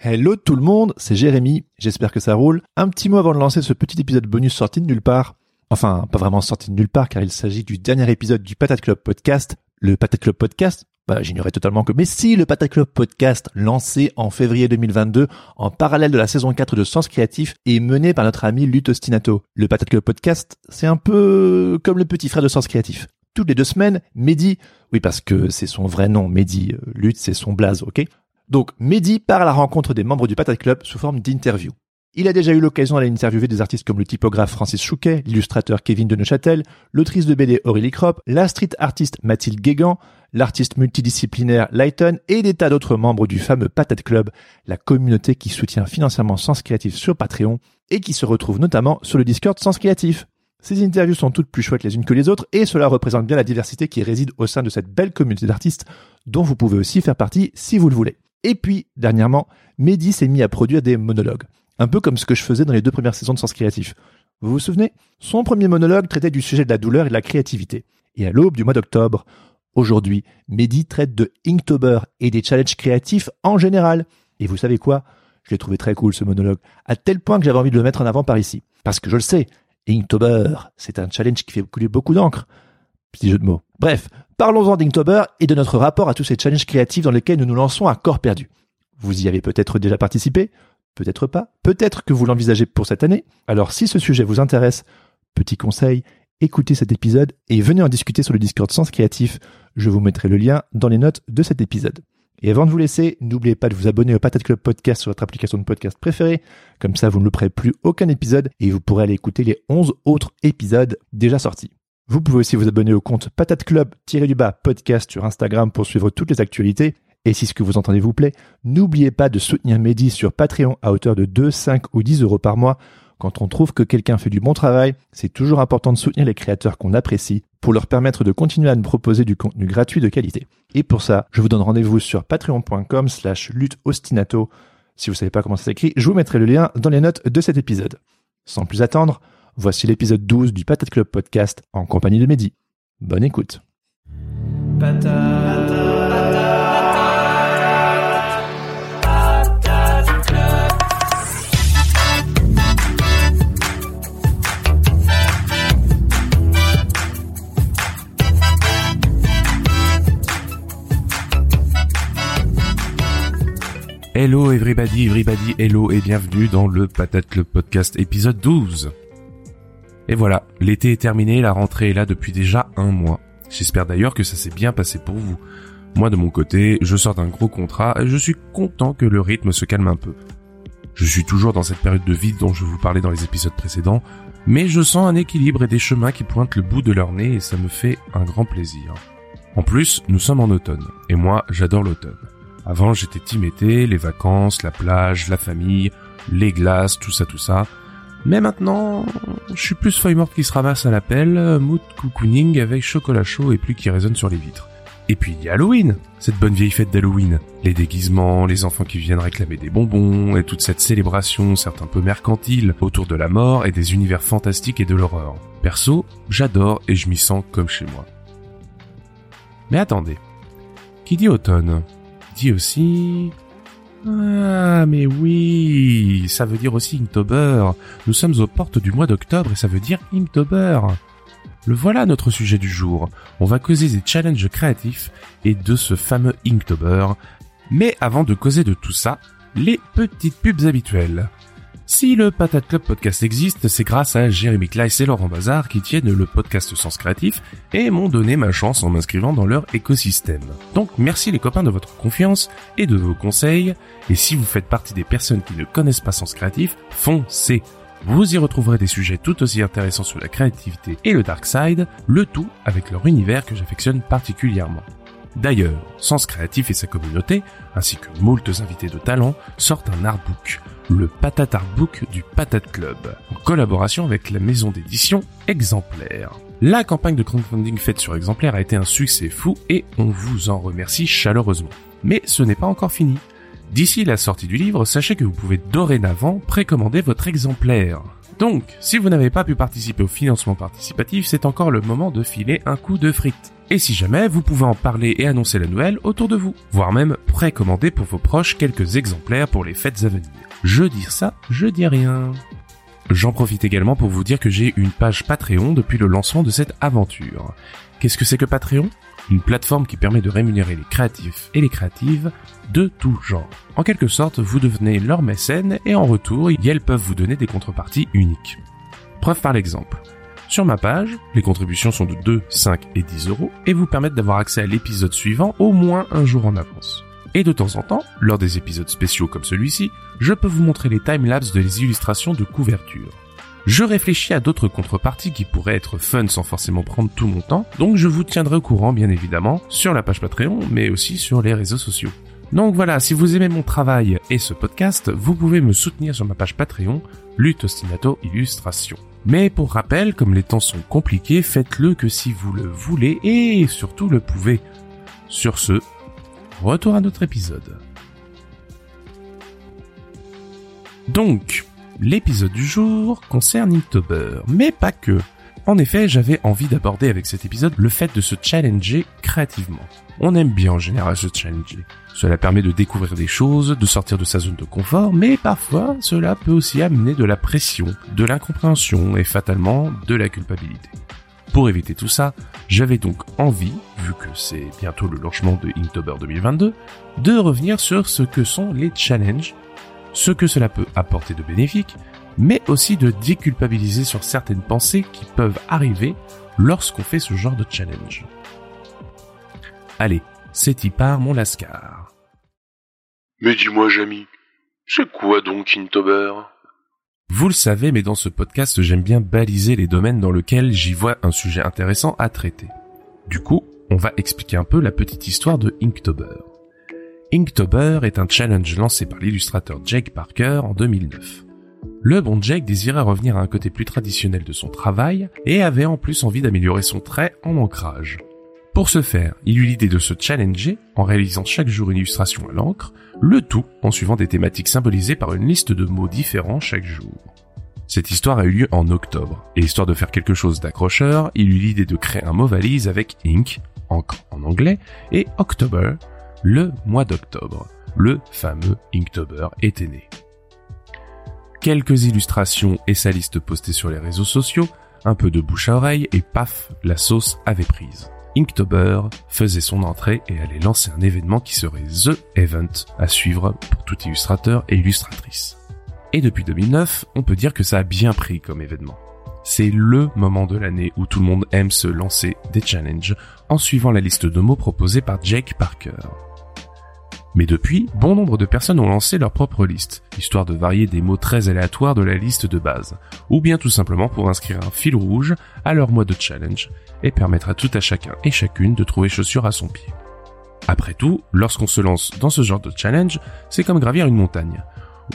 Hello tout le monde, c'est Jérémy, j'espère que ça roule. Un petit mot avant de lancer ce petit épisode bonus sorti de nulle part. Enfin, pas vraiment sorti de nulle part car il s'agit du dernier épisode du Patate Club Podcast. Le Patate Club Podcast, bah, j'ignorais totalement que, mais si, le Patate Club Podcast, lancé en février 2022, en parallèle de la saison 4 de Sens Créatif, est mené par notre ami Lut Ostinato. Le Patate Club Podcast, c'est un peu comme le petit frère de Sens Créatif. Toutes les deux semaines, Mehdi, oui parce que c'est son vrai nom, Mehdi, euh, Lut c'est son blaze, ok? Donc Mehdi part à la rencontre des membres du Patate Club sous forme d'interview. Il a déjà eu l'occasion d'aller interviewer des artistes comme le typographe Francis Chouquet, l'illustrateur Kevin de Neuchâtel, l'autrice de BD Aurélie Kropp, la street artiste Mathilde Guégan, l'artiste multidisciplinaire Lighton et des tas d'autres membres du fameux Patate Club, la communauté qui soutient financièrement Sens Créatif sur Patreon et qui se retrouve notamment sur le Discord Sens Créatif. Ces interviews sont toutes plus chouettes les unes que les autres et cela représente bien la diversité qui réside au sein de cette belle communauté d'artistes dont vous pouvez aussi faire partie si vous le voulez. Et puis, dernièrement, Mehdi s'est mis à produire des monologues. Un peu comme ce que je faisais dans les deux premières saisons de Sens Créatif. Vous vous souvenez? Son premier monologue traitait du sujet de la douleur et de la créativité. Et à l'aube du mois d'octobre, aujourd'hui, Mehdi traite de Inktober et des challenges créatifs en général. Et vous savez quoi? Je l'ai trouvé très cool ce monologue, à tel point que j'avais envie de le mettre en avant par ici. Parce que je le sais, Inktober, c'est un challenge qui fait couler beaucoup d'encre. Petit jeu de mots. Bref, parlons-en d'Inktober et de notre rapport à tous ces challenges créatifs dans lesquels nous nous lançons à corps perdu. Vous y avez peut-être déjà participé, peut-être pas, peut-être que vous l'envisagez pour cette année. Alors si ce sujet vous intéresse, petit conseil, écoutez cet épisode et venez en discuter sur le Discord Sens Créatif. Je vous mettrai le lien dans les notes de cet épisode. Et avant de vous laisser, n'oubliez pas de vous abonner au Patate Club Podcast sur votre application de podcast préférée. Comme ça, vous ne louperez plus aucun épisode et vous pourrez aller écouter les 11 autres épisodes déjà sortis. Vous pouvez aussi vous abonner au compte Patate Club-du-bas podcast sur Instagram pour suivre toutes les actualités. Et si ce que vous entendez vous plaît, n'oubliez pas de soutenir Mehdi sur Patreon à hauteur de 2, 5 ou 10 euros par mois. Quand on trouve que quelqu'un fait du bon travail, c'est toujours important de soutenir les créateurs qu'on apprécie pour leur permettre de continuer à nous proposer du contenu gratuit de qualité. Et pour ça, je vous donne rendez-vous sur patreon.com slash lutheostinato. Si vous savez pas comment ça s'écrit, je vous mettrai le lien dans les notes de cet épisode. Sans plus attendre, voici l'épisode 12 du Patate Club Podcast en compagnie de Mehdi. Bonne écoute. Hello everybody, everybody, hello et bienvenue dans le Patate Club Podcast épisode 12. Et voilà, l'été est terminé, la rentrée est là depuis déjà un mois. J'espère d'ailleurs que ça s'est bien passé pour vous. Moi de mon côté, je sors d'un gros contrat et je suis content que le rythme se calme un peu. Je suis toujours dans cette période de vide dont je vous parlais dans les épisodes précédents, mais je sens un équilibre et des chemins qui pointent le bout de leur nez et ça me fait un grand plaisir. En plus, nous sommes en automne, et moi j'adore l'automne. Avant, j'étais team été, les vacances, la plage, la famille, les glaces, tout ça, tout ça. Mais maintenant, je suis plus feuille morte qui se ramasse à la pelle, mood cocooning avec chocolat chaud et pluie qui résonne sur les vitres. Et puis il y a Halloween, cette bonne vieille fête d'Halloween. Les déguisements, les enfants qui viennent réclamer des bonbons, et toute cette célébration, certes un peu mercantile, autour de la mort et des univers fantastiques et de l'horreur. Perso, j'adore et je m'y sens comme chez moi. Mais attendez, qui dit automne dit aussi... Ah, mais oui, ça veut dire aussi Inktober. Nous sommes aux portes du mois d'octobre et ça veut dire Inktober. Le voilà notre sujet du jour. On va causer des challenges créatifs et de ce fameux Inktober. Mais avant de causer de tout ça, les petites pubs habituelles. Si le Patate Club Podcast existe, c'est grâce à Jérémy Kleiss et Laurent Bazar qui tiennent le podcast Sens Créatif et m'ont donné ma chance en m'inscrivant dans leur écosystème. Donc merci les copains de votre confiance et de vos conseils, et si vous faites partie des personnes qui ne connaissent pas Sens Créatif, foncez vous y retrouverez des sujets tout aussi intéressants sur la créativité et le dark side, le tout avec leur univers que j'affectionne particulièrement. D'ailleurs, Sens Créatif et sa communauté, ainsi que moultes invités de talent, sortent un artbook, le Patate Artbook du Patate Club, en collaboration avec la maison d'édition Exemplaire. La campagne de crowdfunding faite sur Exemplaire a été un succès fou et on vous en remercie chaleureusement. Mais ce n'est pas encore fini. D'ici la sortie du livre, sachez que vous pouvez dorénavant précommander votre exemplaire. Donc, si vous n'avez pas pu participer au financement participatif, c'est encore le moment de filer un coup de frites. Et si jamais, vous pouvez en parler et annoncer la nouvelle autour de vous, voire même précommander pour vos proches quelques exemplaires pour les fêtes à venir. Je dis ça, je dis rien. J'en profite également pour vous dire que j'ai une page Patreon depuis le lancement de cette aventure. Qu'est-ce que c'est que Patreon? Une plateforme qui permet de rémunérer les créatifs et les créatives de tout genre. En quelque sorte, vous devenez leur mécène et en retour, elles peuvent vous donner des contreparties uniques. Preuve par l'exemple. Sur ma page, les contributions sont de 2, 5 et 10 euros et vous permettent d'avoir accès à l'épisode suivant au moins un jour en avance. Et de temps en temps, lors des épisodes spéciaux comme celui-ci, je peux vous montrer les timelapses de les illustrations de couverture. Je réfléchis à d'autres contreparties qui pourraient être fun sans forcément prendre tout mon temps, donc je vous tiendrai au courant bien évidemment sur la page Patreon, mais aussi sur les réseaux sociaux. Donc voilà, si vous aimez mon travail et ce podcast, vous pouvez me soutenir sur ma page Patreon, Lutte Ostinato Illustration. Mais pour rappel, comme les temps sont compliqués, faites-le que si vous le voulez et surtout le pouvez. Sur ce, retour à notre épisode. Donc, l'épisode du jour concerne Inktober, mais pas que. En effet, j'avais envie d'aborder avec cet épisode le fait de se challenger créativement. On aime bien en général se challenger. Cela permet de découvrir des choses, de sortir de sa zone de confort, mais parfois cela peut aussi amener de la pression, de l'incompréhension et fatalement de la culpabilité. Pour éviter tout ça, j'avais donc envie, vu que c'est bientôt le lancement de Inktober 2022, de revenir sur ce que sont les challenges, ce que cela peut apporter de bénéfique, mais aussi de déculpabiliser sur certaines pensées qui peuvent arriver lorsqu'on fait ce genre de challenge. Allez, c'est y part mon lascar. Mais dis-moi, Jamy, c'est quoi donc Inktober? Vous le savez, mais dans ce podcast, j'aime bien baliser les domaines dans lesquels j'y vois un sujet intéressant à traiter. Du coup, on va expliquer un peu la petite histoire de Inktober. Inktober est un challenge lancé par l'illustrateur Jake Parker en 2009. Le bon Jake désirait revenir à un côté plus traditionnel de son travail et avait en plus envie d'améliorer son trait en ancrage. Pour ce faire, il eut l'idée de se challenger en réalisant chaque jour une illustration à l'encre, le tout en suivant des thématiques symbolisées par une liste de mots différents chaque jour. Cette histoire a eu lieu en octobre, et histoire de faire quelque chose d'accrocheur, il eut l'idée de créer un mot valise avec ink, encre en anglais, et October, le mois d'octobre. Le fameux Inktober était né quelques illustrations et sa liste postée sur les réseaux sociaux, un peu de bouche à oreille et paf, la sauce avait prise. Inktober faisait son entrée et allait lancer un événement qui serait THE Event à suivre pour tout illustrateur et illustratrice. Et depuis 2009, on peut dire que ça a bien pris comme événement. C'est LE moment de l'année où tout le monde aime se lancer des challenges en suivant la liste de mots proposée par Jake Parker. Mais depuis, bon nombre de personnes ont lancé leur propre liste, histoire de varier des mots très aléatoires de la liste de base, ou bien tout simplement pour inscrire un fil rouge à leur mode de challenge et permettre à tout à chacun et chacune de trouver chaussure à son pied. Après tout, lorsqu'on se lance dans ce genre de challenge, c'est comme gravir une montagne.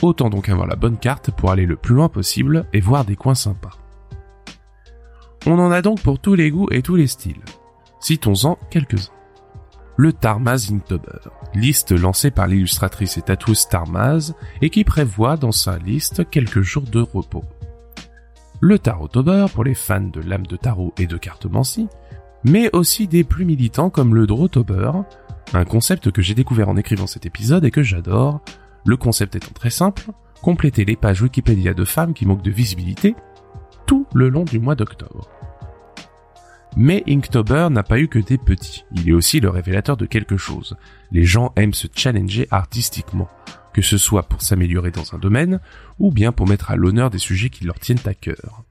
Autant donc avoir la bonne carte pour aller le plus loin possible et voir des coins sympas. On en a donc pour tous les goûts et tous les styles. Citons-en quelques-uns le Tarmaz Inktober, liste lancée par l'illustratrice et tatoueuse Tarmaz et qui prévoit dans sa liste quelques jours de repos. Le Tarotober pour les fans de lames de tarot et de cartomancie, mais aussi des plus militants comme le Drotober, un concept que j'ai découvert en écrivant cet épisode et que j'adore, le concept étant très simple, compléter les pages Wikipédia de femmes qui manquent de visibilité tout le long du mois d'octobre. Mais Inktober n'a pas eu que des petits, il est aussi le révélateur de quelque chose. Les gens aiment se challenger artistiquement, que ce soit pour s'améliorer dans un domaine, ou bien pour mettre à l'honneur des sujets qui leur tiennent à cœur.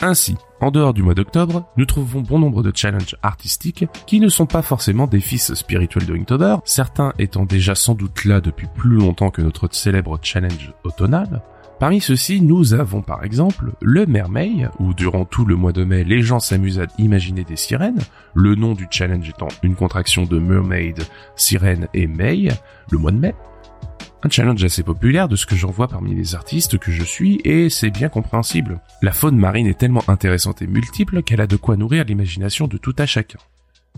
Ainsi, en dehors du mois d'octobre, nous trouvons bon nombre de challenges artistiques qui ne sont pas forcément des fils spirituels de Inktober, certains étant déjà sans doute là depuis plus longtemps que notre célèbre challenge automnal, Parmi ceux-ci, nous avons par exemple le Mermaid, où durant tout le mois de mai, les gens s'amusent à imaginer des sirènes, le nom du challenge étant une contraction de Mermaid, sirène et May, le mois de mai. Un challenge assez populaire de ce que j'en vois parmi les artistes que je suis, et c'est bien compréhensible. La faune marine est tellement intéressante et multiple qu'elle a de quoi nourrir l'imagination de tout à chacun.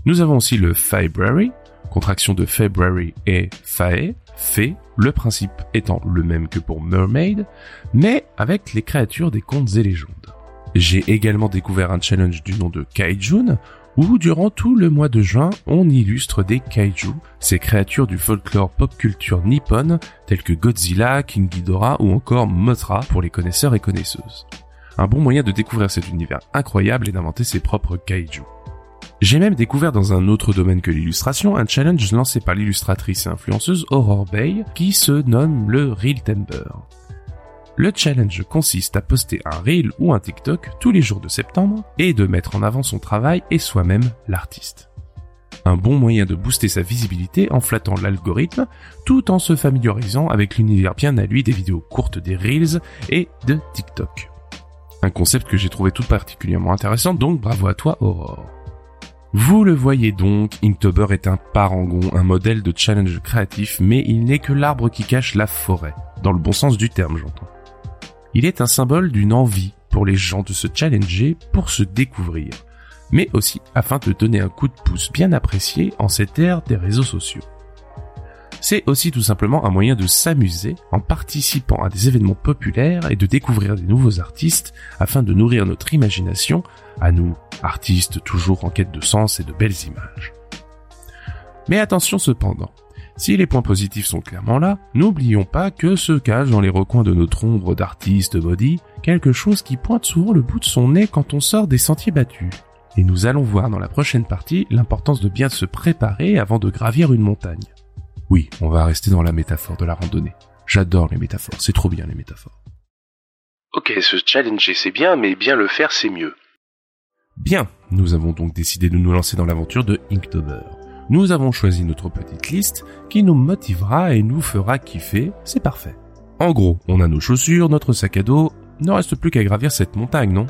Nous avons aussi le February, contraction de February et Fae, fait, le principe étant le même que pour Mermaid, mais avec les créatures des contes et légendes. J'ai également découvert un challenge du nom de Kaijun, où durant tout le mois de juin, on illustre des kaiju, ces créatures du folklore pop culture nippon, telles que Godzilla, King Ghidorah ou encore Mothra pour les connaisseurs et connaisseuses. Un bon moyen de découvrir cet univers incroyable et d'inventer ses propres kaiju. J'ai même découvert dans un autre domaine que l'illustration un challenge lancé par l'illustratrice et influenceuse Aurore Bay qui se nomme le Reel Timber. Le challenge consiste à poster un reel ou un TikTok tous les jours de septembre et de mettre en avant son travail et soi-même l'artiste. Un bon moyen de booster sa visibilité en flattant l'algorithme tout en se familiarisant avec l'univers bien à lui des vidéos courtes des reels et de TikTok. Un concept que j'ai trouvé tout particulièrement intéressant donc bravo à toi Aurore. Vous le voyez donc, Inktober est un parangon, un modèle de challenge créatif, mais il n'est que l'arbre qui cache la forêt, dans le bon sens du terme j'entends. Il est un symbole d'une envie pour les gens de se challenger pour se découvrir, mais aussi afin de donner un coup de pouce bien apprécié en cette ère des réseaux sociaux. C'est aussi tout simplement un moyen de s'amuser en participant à des événements populaires et de découvrir des nouveaux artistes afin de nourrir notre imagination à nous, artistes toujours en quête de sens et de belles images. Mais attention cependant, si les points positifs sont clairement là, n'oublions pas que se cache dans les recoins de notre ombre d'artistes body quelque chose qui pointe souvent le bout de son nez quand on sort des sentiers battus. Et nous allons voir dans la prochaine partie l'importance de bien se préparer avant de gravir une montagne. Oui, on va rester dans la métaphore de la randonnée. J'adore les métaphores, c'est trop bien les métaphores. Ok, ce challenge c'est bien, mais bien le faire c'est mieux. Bien, nous avons donc décidé de nous lancer dans l'aventure de Inktober. Nous avons choisi notre petite liste qui nous motivera et nous fera kiffer, c'est parfait. En gros, on a nos chaussures, notre sac à dos, ne reste plus qu'à gravir cette montagne, non?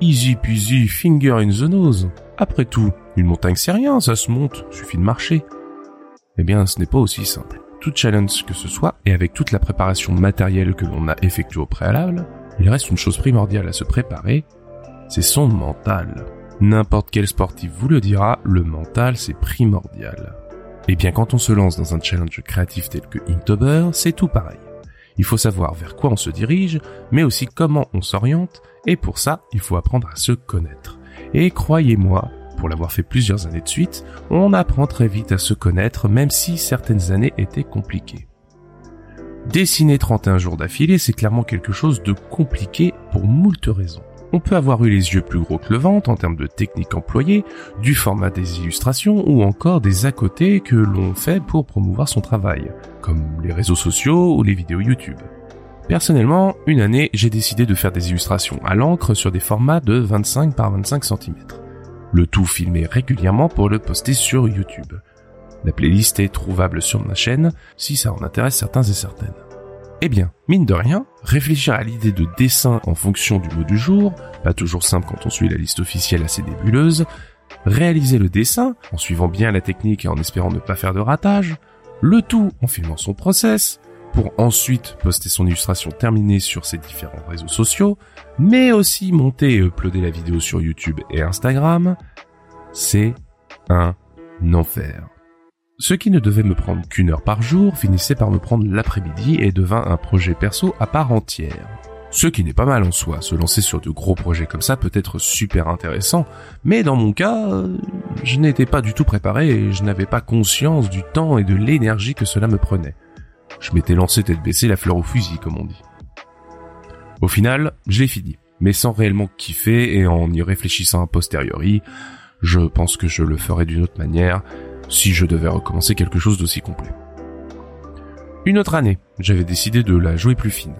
Easy peasy, finger in the nose. Après tout, une montagne c'est rien, ça se monte, suffit de marcher. Eh bien, ce n'est pas aussi simple. Tout challenge que ce soit, et avec toute la préparation matérielle que l'on a effectuée au préalable, il reste une chose primordiale à se préparer, c'est son mental. N'importe quel sportif vous le dira, le mental c'est primordial. Et bien quand on se lance dans un challenge créatif tel que Inktober, c'est tout pareil. Il faut savoir vers quoi on se dirige, mais aussi comment on s'oriente, et pour ça, il faut apprendre à se connaître. Et croyez-moi, pour l'avoir fait plusieurs années de suite, on apprend très vite à se connaître, même si certaines années étaient compliquées. Dessiner 31 jours d'affilée, c'est clairement quelque chose de compliqué pour moult raisons. On peut avoir eu les yeux plus gros que le ventre en termes de techniques employées, du format des illustrations ou encore des à côté que l'on fait pour promouvoir son travail, comme les réseaux sociaux ou les vidéos YouTube. Personnellement, une année, j'ai décidé de faire des illustrations à l'encre sur des formats de 25 par 25 cm. Le tout filmé régulièrement pour le poster sur YouTube. La playlist est trouvable sur ma chaîne si ça en intéresse certains et certaines. Eh bien, mine de rien, réfléchir à l'idée de dessin en fonction du mot du jour, pas toujours simple quand on suit la liste officielle assez nébuleuse, réaliser le dessin en suivant bien la technique et en espérant ne pas faire de ratage, le tout en filmant son process, pour ensuite poster son illustration terminée sur ses différents réseaux sociaux, mais aussi monter et uploader la vidéo sur YouTube et Instagram, c'est un enfer. Ce qui ne devait me prendre qu'une heure par jour finissait par me prendre l'après-midi et devint un projet perso à part entière. Ce qui n'est pas mal en soi, se lancer sur de gros projets comme ça peut être super intéressant, mais dans mon cas, je n'étais pas du tout préparé et je n'avais pas conscience du temps et de l'énergie que cela me prenait. Je m'étais lancé tête baissée la fleur au fusil, comme on dit. Au final, je l'ai fini, mais sans réellement kiffer et en y réfléchissant a posteriori, je pense que je le ferai d'une autre manière, si je devais recommencer quelque chose d'aussi complet. Une autre année, j'avais décidé de la jouer plus fine.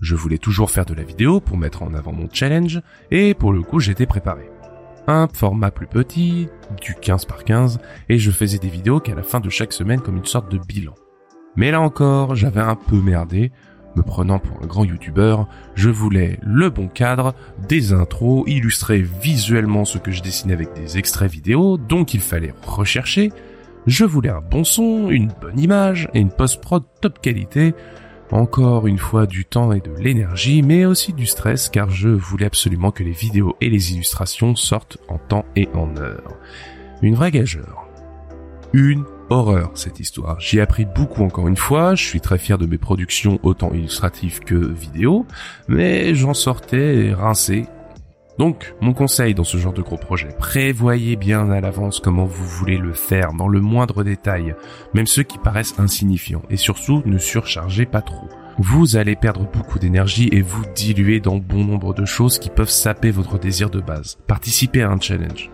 Je voulais toujours faire de la vidéo pour mettre en avant mon challenge, et pour le coup j'étais préparé. Un format plus petit, du 15 par 15, et je faisais des vidéos qu'à la fin de chaque semaine comme une sorte de bilan. Mais là encore, j'avais un peu merdé, Me prenant pour un grand youtubeur, je voulais le bon cadre, des intros, illustrer visuellement ce que je dessinais avec des extraits vidéo, donc il fallait rechercher. Je voulais un bon son, une bonne image et une post-prod top qualité. Encore une fois du temps et de l'énergie, mais aussi du stress car je voulais absolument que les vidéos et les illustrations sortent en temps et en heure. Une vraie gageure. Une horreur cette histoire. J'y ai appris beaucoup encore une fois, je suis très fier de mes productions autant illustratives que vidéo, mais j'en sortais rincé. Donc, mon conseil dans ce genre de gros projet, prévoyez bien à l'avance comment vous voulez le faire, dans le moindre détail, même ceux qui paraissent insignifiants, et surtout ne surchargez pas trop. Vous allez perdre beaucoup d'énergie et vous diluer dans bon nombre de choses qui peuvent saper votre désir de base. Participez à un challenge.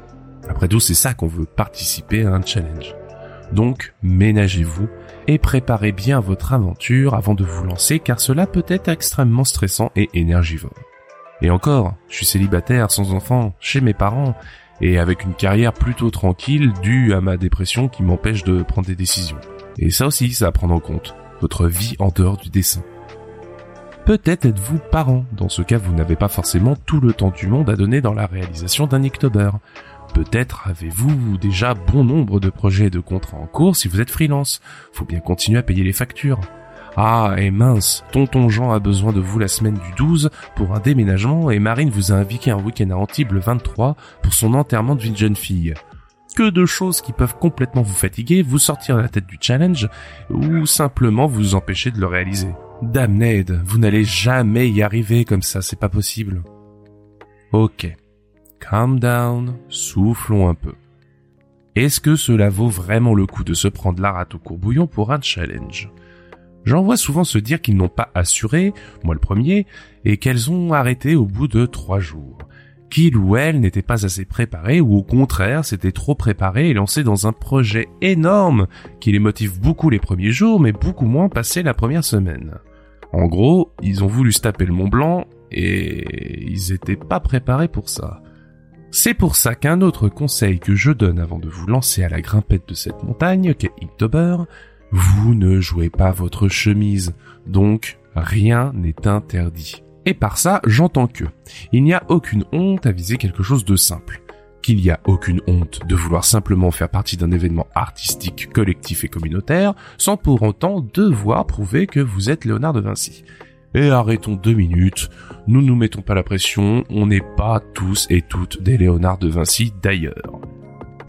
Après tout, c'est ça qu'on veut, participer à un challenge. Donc, ménagez-vous et préparez bien votre aventure avant de vous lancer car cela peut être extrêmement stressant et énergivore. Et encore, je suis célibataire, sans enfant, chez mes parents, et avec une carrière plutôt tranquille due à ma dépression qui m'empêche de prendre des décisions. Et ça aussi, ça à prendre en compte, votre vie en dehors du dessin. Peut-être êtes-vous parent, dans ce cas vous n'avez pas forcément tout le temps du monde à donner dans la réalisation d'un Inktober. Peut-être avez-vous déjà bon nombre de projets et de contrats en cours si vous êtes freelance. Faut bien continuer à payer les factures. Ah, et mince, tonton Jean a besoin de vous la semaine du 12 pour un déménagement et Marine vous a invité un week-end à Antibes le 23 pour son enterrement de jeune fille. Que de choses qui peuvent complètement vous fatiguer, vous sortir de la tête du challenge ou simplement vous empêcher de le réaliser. Damned, vous n'allez jamais y arriver comme ça, c'est pas possible. Ok. Calm down, soufflons un peu. Est-ce que cela vaut vraiment le coup de se prendre la rate au courbouillon pour un challenge? J'en vois souvent se dire qu'ils n'ont pas assuré, moi le premier, et qu'elles ont arrêté au bout de trois jours. Qu'ils ou elles n'étaient pas assez préparés ou au contraire s'étaient trop préparés et lancés dans un projet énorme qui les motive beaucoup les premiers jours mais beaucoup moins passé la première semaine. En gros, ils ont voulu se taper le Mont Blanc et ils étaient pas préparés pour ça. C'est pour ça qu'un autre conseil que je donne avant de vous lancer à la grimpette de cette montagne qu'est Inktober, vous ne jouez pas votre chemise, donc rien n'est interdit. Et par ça, j'entends que il n'y a aucune honte à viser quelque chose de simple, qu'il n'y a aucune honte de vouloir simplement faire partie d'un événement artistique collectif et communautaire, sans pour autant devoir prouver que vous êtes Léonard de Vinci. Et arrêtons deux minutes, nous nous mettons pas la pression, on n'est pas tous et toutes des Léonard de Vinci d'ailleurs.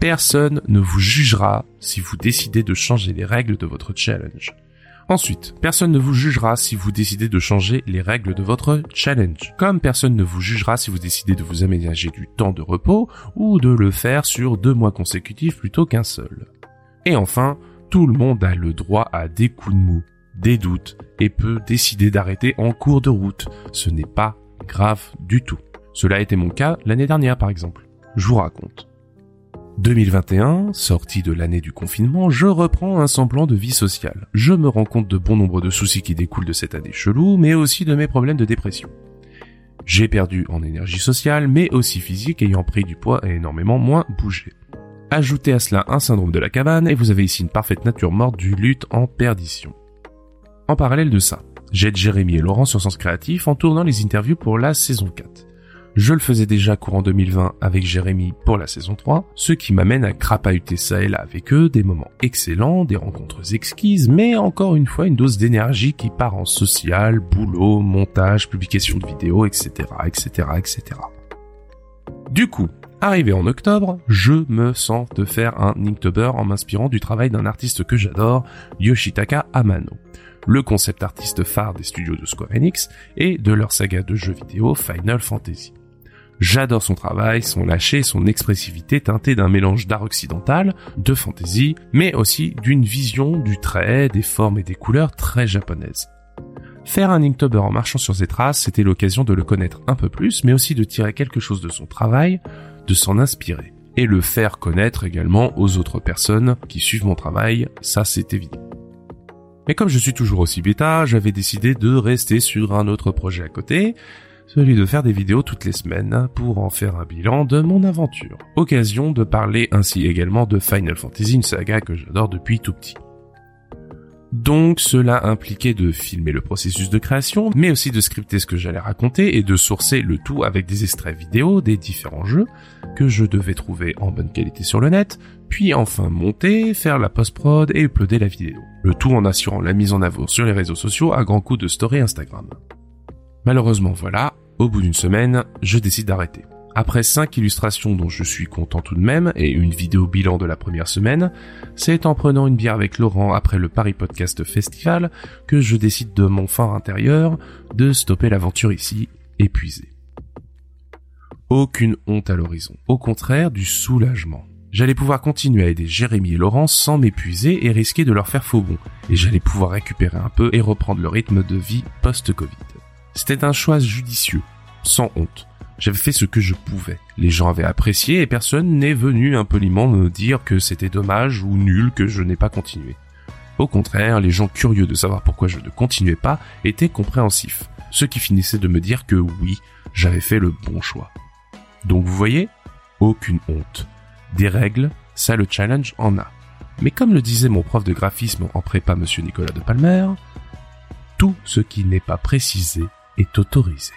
Personne ne vous jugera si vous décidez de changer les règles de votre challenge. Ensuite, personne ne vous jugera si vous décidez de changer les règles de votre challenge. Comme personne ne vous jugera si vous décidez de vous aménager du temps de repos ou de le faire sur deux mois consécutifs plutôt qu'un seul. Et enfin, tout le monde a le droit à des coups de mou, des doutes et peut décider d'arrêter en cours de route. Ce n'est pas grave du tout. Cela a été mon cas l'année dernière par exemple. Je vous raconte. 2021, sorti de l'année du confinement, je reprends un semblant de vie sociale. Je me rends compte de bon nombre de soucis qui découlent de cette année chelou, mais aussi de mes problèmes de dépression. J'ai perdu en énergie sociale, mais aussi physique, ayant pris du poids et énormément moins bougé. Ajoutez à cela un syndrome de la cabane, et vous avez ici une parfaite nature morte du lutte en perdition. En parallèle de ça, j'aide Jérémy et Laurent sur Sens Créatif en tournant les interviews pour la saison 4. Je le faisais déjà courant 2020 avec Jérémy pour la saison 3, ce qui m'amène à crapahuter ça et là avec eux, des moments excellents, des rencontres exquises, mais encore une fois une dose d'énergie qui part en social, boulot, montage, publication de vidéos, etc., etc., etc. Du coup, arrivé en octobre, je me sens de faire un Inktober en m'inspirant du travail d'un artiste que j'adore, Yoshitaka Amano le concept artiste phare des studios de Square Enix et de leur saga de jeux vidéo Final Fantasy. J'adore son travail, son lâcher, son expressivité teintée d'un mélange d'art occidental, de fantasy, mais aussi d'une vision du trait, des formes et des couleurs très japonaises. Faire un Inktober en marchant sur ses traces, c'était l'occasion de le connaître un peu plus, mais aussi de tirer quelque chose de son travail, de s'en inspirer. Et le faire connaître également aux autres personnes qui suivent mon travail, ça c'est évident. Mais comme je suis toujours aussi bêta, j'avais décidé de rester sur un autre projet à côté, celui de faire des vidéos toutes les semaines pour en faire un bilan de mon aventure. Occasion de parler ainsi également de Final Fantasy, une saga que j'adore depuis tout petit. Donc cela impliquait de filmer le processus de création, mais aussi de scripter ce que j'allais raconter et de sourcer le tout avec des extraits vidéo des différents jeux que je devais trouver en bonne qualité sur le net, puis enfin monter, faire la post-prod et uploader la vidéo. Le tout en assurant la mise en avant sur les réseaux sociaux à grands coups de story Instagram. Malheureusement voilà, au bout d'une semaine, je décide d'arrêter. Après 5 illustrations dont je suis content tout de même et une vidéo bilan de la première semaine, c'est en prenant une bière avec Laurent après le Paris Podcast Festival que je décide de mon fort intérieur de stopper l'aventure ici, épuisé. Aucune honte à l'horizon, au contraire du soulagement. J'allais pouvoir continuer à aider Jérémy et Laurent sans m'épuiser et risquer de leur faire faux bon, et j'allais pouvoir récupérer un peu et reprendre le rythme de vie post-Covid. C'était un choix judicieux, sans honte j'avais fait ce que je pouvais. Les gens avaient apprécié et personne n'est venu impoliment me dire que c'était dommage ou nul que je n'ai pas continué. Au contraire, les gens curieux de savoir pourquoi je ne continuais pas étaient compréhensifs, ce qui finissait de me dire que oui, j'avais fait le bon choix. Donc vous voyez, aucune honte. Des règles, ça le challenge en a. Mais comme le disait mon prof de graphisme en prépa monsieur Nicolas de Palmer, tout ce qui n'est pas précisé est autorisé.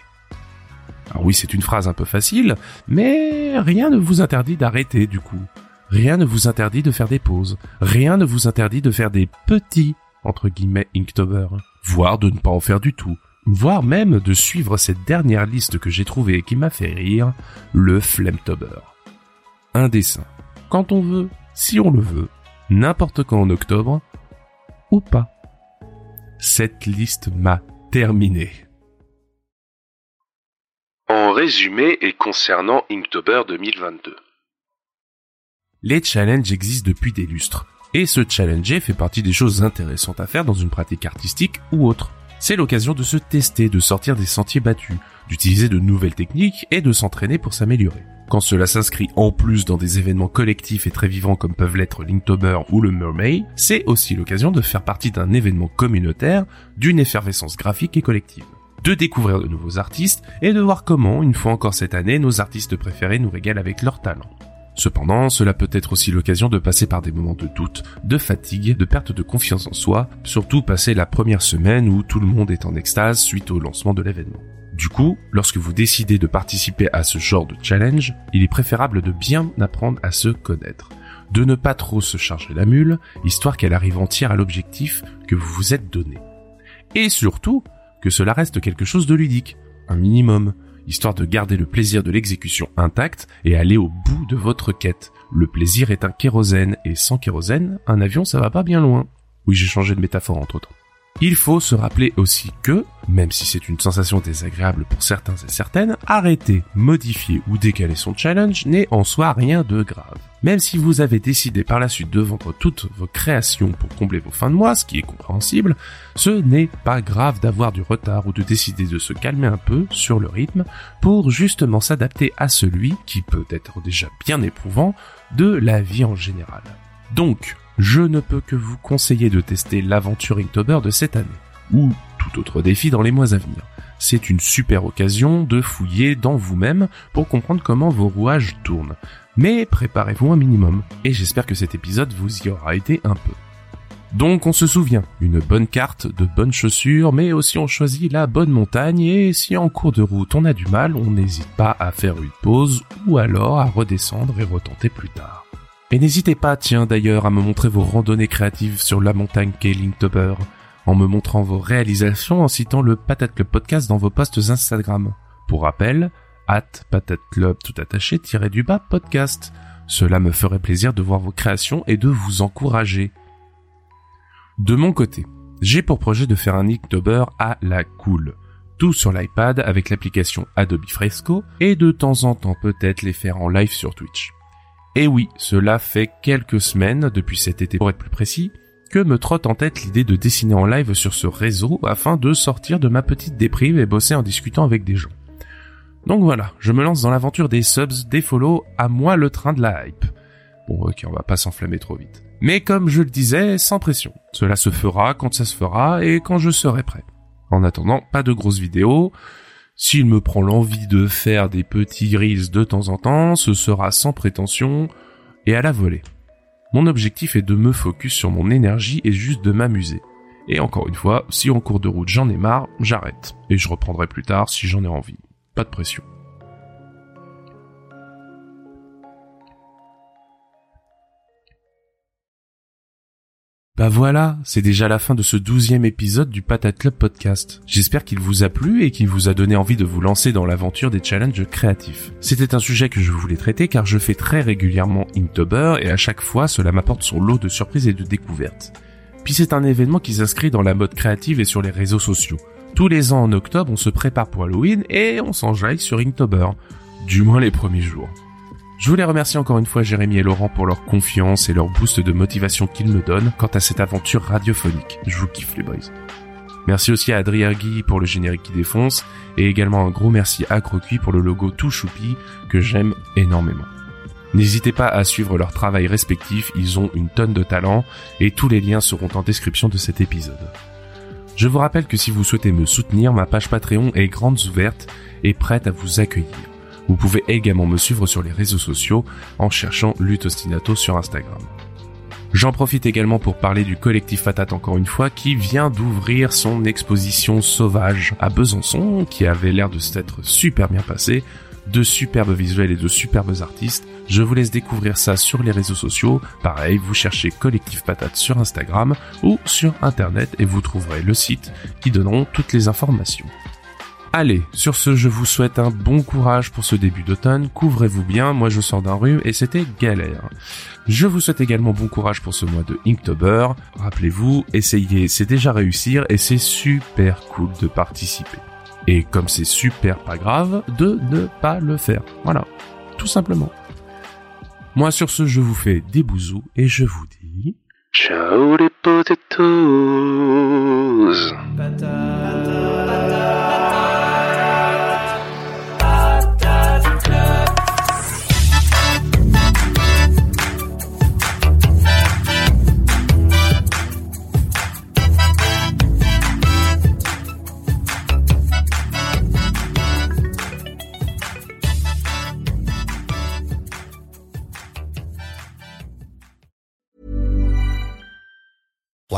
Alors oui, c'est une phrase un peu facile, mais rien ne vous interdit d'arrêter du coup. Rien ne vous interdit de faire des pauses. Rien ne vous interdit de faire des petits, entre guillemets, Inktober. Voire de ne pas en faire du tout. Voire même de suivre cette dernière liste que j'ai trouvée et qui m'a fait rire, le Flemtober. Un dessin. Quand on veut, si on le veut, n'importe quand en octobre, ou pas. Cette liste m'a terminé. En résumé et concernant Inktober 2022. Les challenges existent depuis des lustres. Et se challenger fait partie des choses intéressantes à faire dans une pratique artistique ou autre. C'est l'occasion de se tester, de sortir des sentiers battus, d'utiliser de nouvelles techniques et de s'entraîner pour s'améliorer. Quand cela s'inscrit en plus dans des événements collectifs et très vivants comme peuvent l'être Linktober ou le Mermaid, c'est aussi l'occasion de faire partie d'un événement communautaire, d'une effervescence graphique et collective de découvrir de nouveaux artistes et de voir comment, une fois encore cette année, nos artistes préférés nous régalent avec leur talent. Cependant, cela peut être aussi l'occasion de passer par des moments de doute, de fatigue, de perte de confiance en soi, surtout passer la première semaine où tout le monde est en extase suite au lancement de l'événement. Du coup, lorsque vous décidez de participer à ce genre de challenge, il est préférable de bien apprendre à se connaître, de ne pas trop se charger la mule, histoire qu'elle arrive entière à l'objectif que vous vous êtes donné. Et surtout, que cela reste quelque chose de ludique, un minimum, histoire de garder le plaisir de l'exécution intact et aller au bout de votre quête. Le plaisir est un kérosène, et sans kérosène, un avion ça va pas bien loin. Oui, j'ai changé de métaphore entre autres. Il faut se rappeler aussi que, même si c'est une sensation désagréable pour certains et certaines, arrêter, modifier ou décaler son challenge n'est en soi rien de grave. Même si vous avez décidé par la suite de vendre toutes vos créations pour combler vos fins de mois, ce qui est compréhensible, ce n'est pas grave d'avoir du retard ou de décider de se calmer un peu sur le rythme pour justement s'adapter à celui qui peut être déjà bien éprouvant de la vie en général. Donc, je ne peux que vous conseiller de tester l'aventure Inktober de cette année, ou tout autre défi dans les mois à venir. C'est une super occasion de fouiller dans vous-même pour comprendre comment vos rouages tournent. Mais préparez-vous un minimum, et j'espère que cet épisode vous y aura été un peu. Donc on se souvient, une bonne carte, de bonnes chaussures, mais aussi on choisit la bonne montagne et si en cours de route on a du mal, on n'hésite pas à faire une pause ou alors à redescendre et retenter plus tard. Et n'hésitez pas, tiens d'ailleurs, à me montrer vos randonnées créatives sur la montagne qu'est Linktober, en me montrant vos réalisations en citant le Patate Club Podcast dans vos posts Instagram. Pour rappel, at Patate Club tout attaché tiré du bas podcast. Cela me ferait plaisir de voir vos créations et de vous encourager. De mon côté, j'ai pour projet de faire un Inktober à la cool. Tout sur l'iPad avec l'application Adobe Fresco et de temps en temps peut-être les faire en live sur Twitch. Et oui, cela fait quelques semaines, depuis cet été pour être plus précis, que me trotte en tête l'idée de dessiner en live sur ce réseau afin de sortir de ma petite déprime et bosser en discutant avec des gens. Donc voilà, je me lance dans l'aventure des subs, des follow, à moi le train de la hype. Bon ok, on va pas s'enflammer trop vite. Mais comme je le disais, sans pression. Cela se fera quand ça se fera et quand je serai prêt. En attendant, pas de grosses vidéos, s'il me prend l'envie de faire des petits reels de temps en temps, ce sera sans prétention et à la volée. Mon objectif est de me focus sur mon énergie et juste de m'amuser. Et encore une fois, si en cours de route j'en ai marre, j'arrête. Et je reprendrai plus tard si j'en ai envie. Pas de pression. Bah voilà, c'est déjà la fin de ce douzième épisode du Patate Club Podcast. J'espère qu'il vous a plu et qu'il vous a donné envie de vous lancer dans l'aventure des challenges créatifs. C'était un sujet que je voulais traiter car je fais très régulièrement Inktober et à chaque fois cela m'apporte son lot de surprises et de découvertes. Puis c'est un événement qui s'inscrit dans la mode créative et sur les réseaux sociaux. Tous les ans en octobre, on se prépare pour Halloween et on s'enjaille sur Inktober. Du moins les premiers jours. Je voulais remercier encore une fois Jérémy et Laurent pour leur confiance et leur boost de motivation qu'ils me donnent quant à cette aventure radiophonique. Je vous kiffe les boys. Merci aussi à Adrien Guy pour le générique qui défonce et également un gros merci à Crocuit pour le logo tout choupi que j'aime énormément. N'hésitez pas à suivre leur travail respectif, ils ont une tonne de talent et tous les liens seront en description de cet épisode. Je vous rappelle que si vous souhaitez me soutenir, ma page Patreon est grande ouverte et prête à vous accueillir. Vous pouvez également me suivre sur les réseaux sociaux en cherchant Lutostinato sur Instagram. J'en profite également pour parler du collectif Fatat encore une fois qui vient d'ouvrir son exposition sauvage à Besançon qui avait l'air de s'être super bien passé, de superbes visuels et de superbes artistes. Je vous laisse découvrir ça sur les réseaux sociaux. Pareil, vous cherchez Collectif Patate sur Instagram ou sur internet et vous trouverez le site qui donneront toutes les informations. Allez, sur ce, je vous souhaite un bon courage pour ce début d'automne. Couvrez-vous bien, moi je sors d'un rhume et c'était galère. Je vous souhaite également bon courage pour ce mois de Inktober. Rappelez-vous, essayez, c'est déjà réussir et c'est super cool de participer. Et comme c'est super pas grave, de ne pas le faire. Voilà, tout simplement. Moi sur ce, je vous fais des bousous et je vous dis... Ciao les potatoes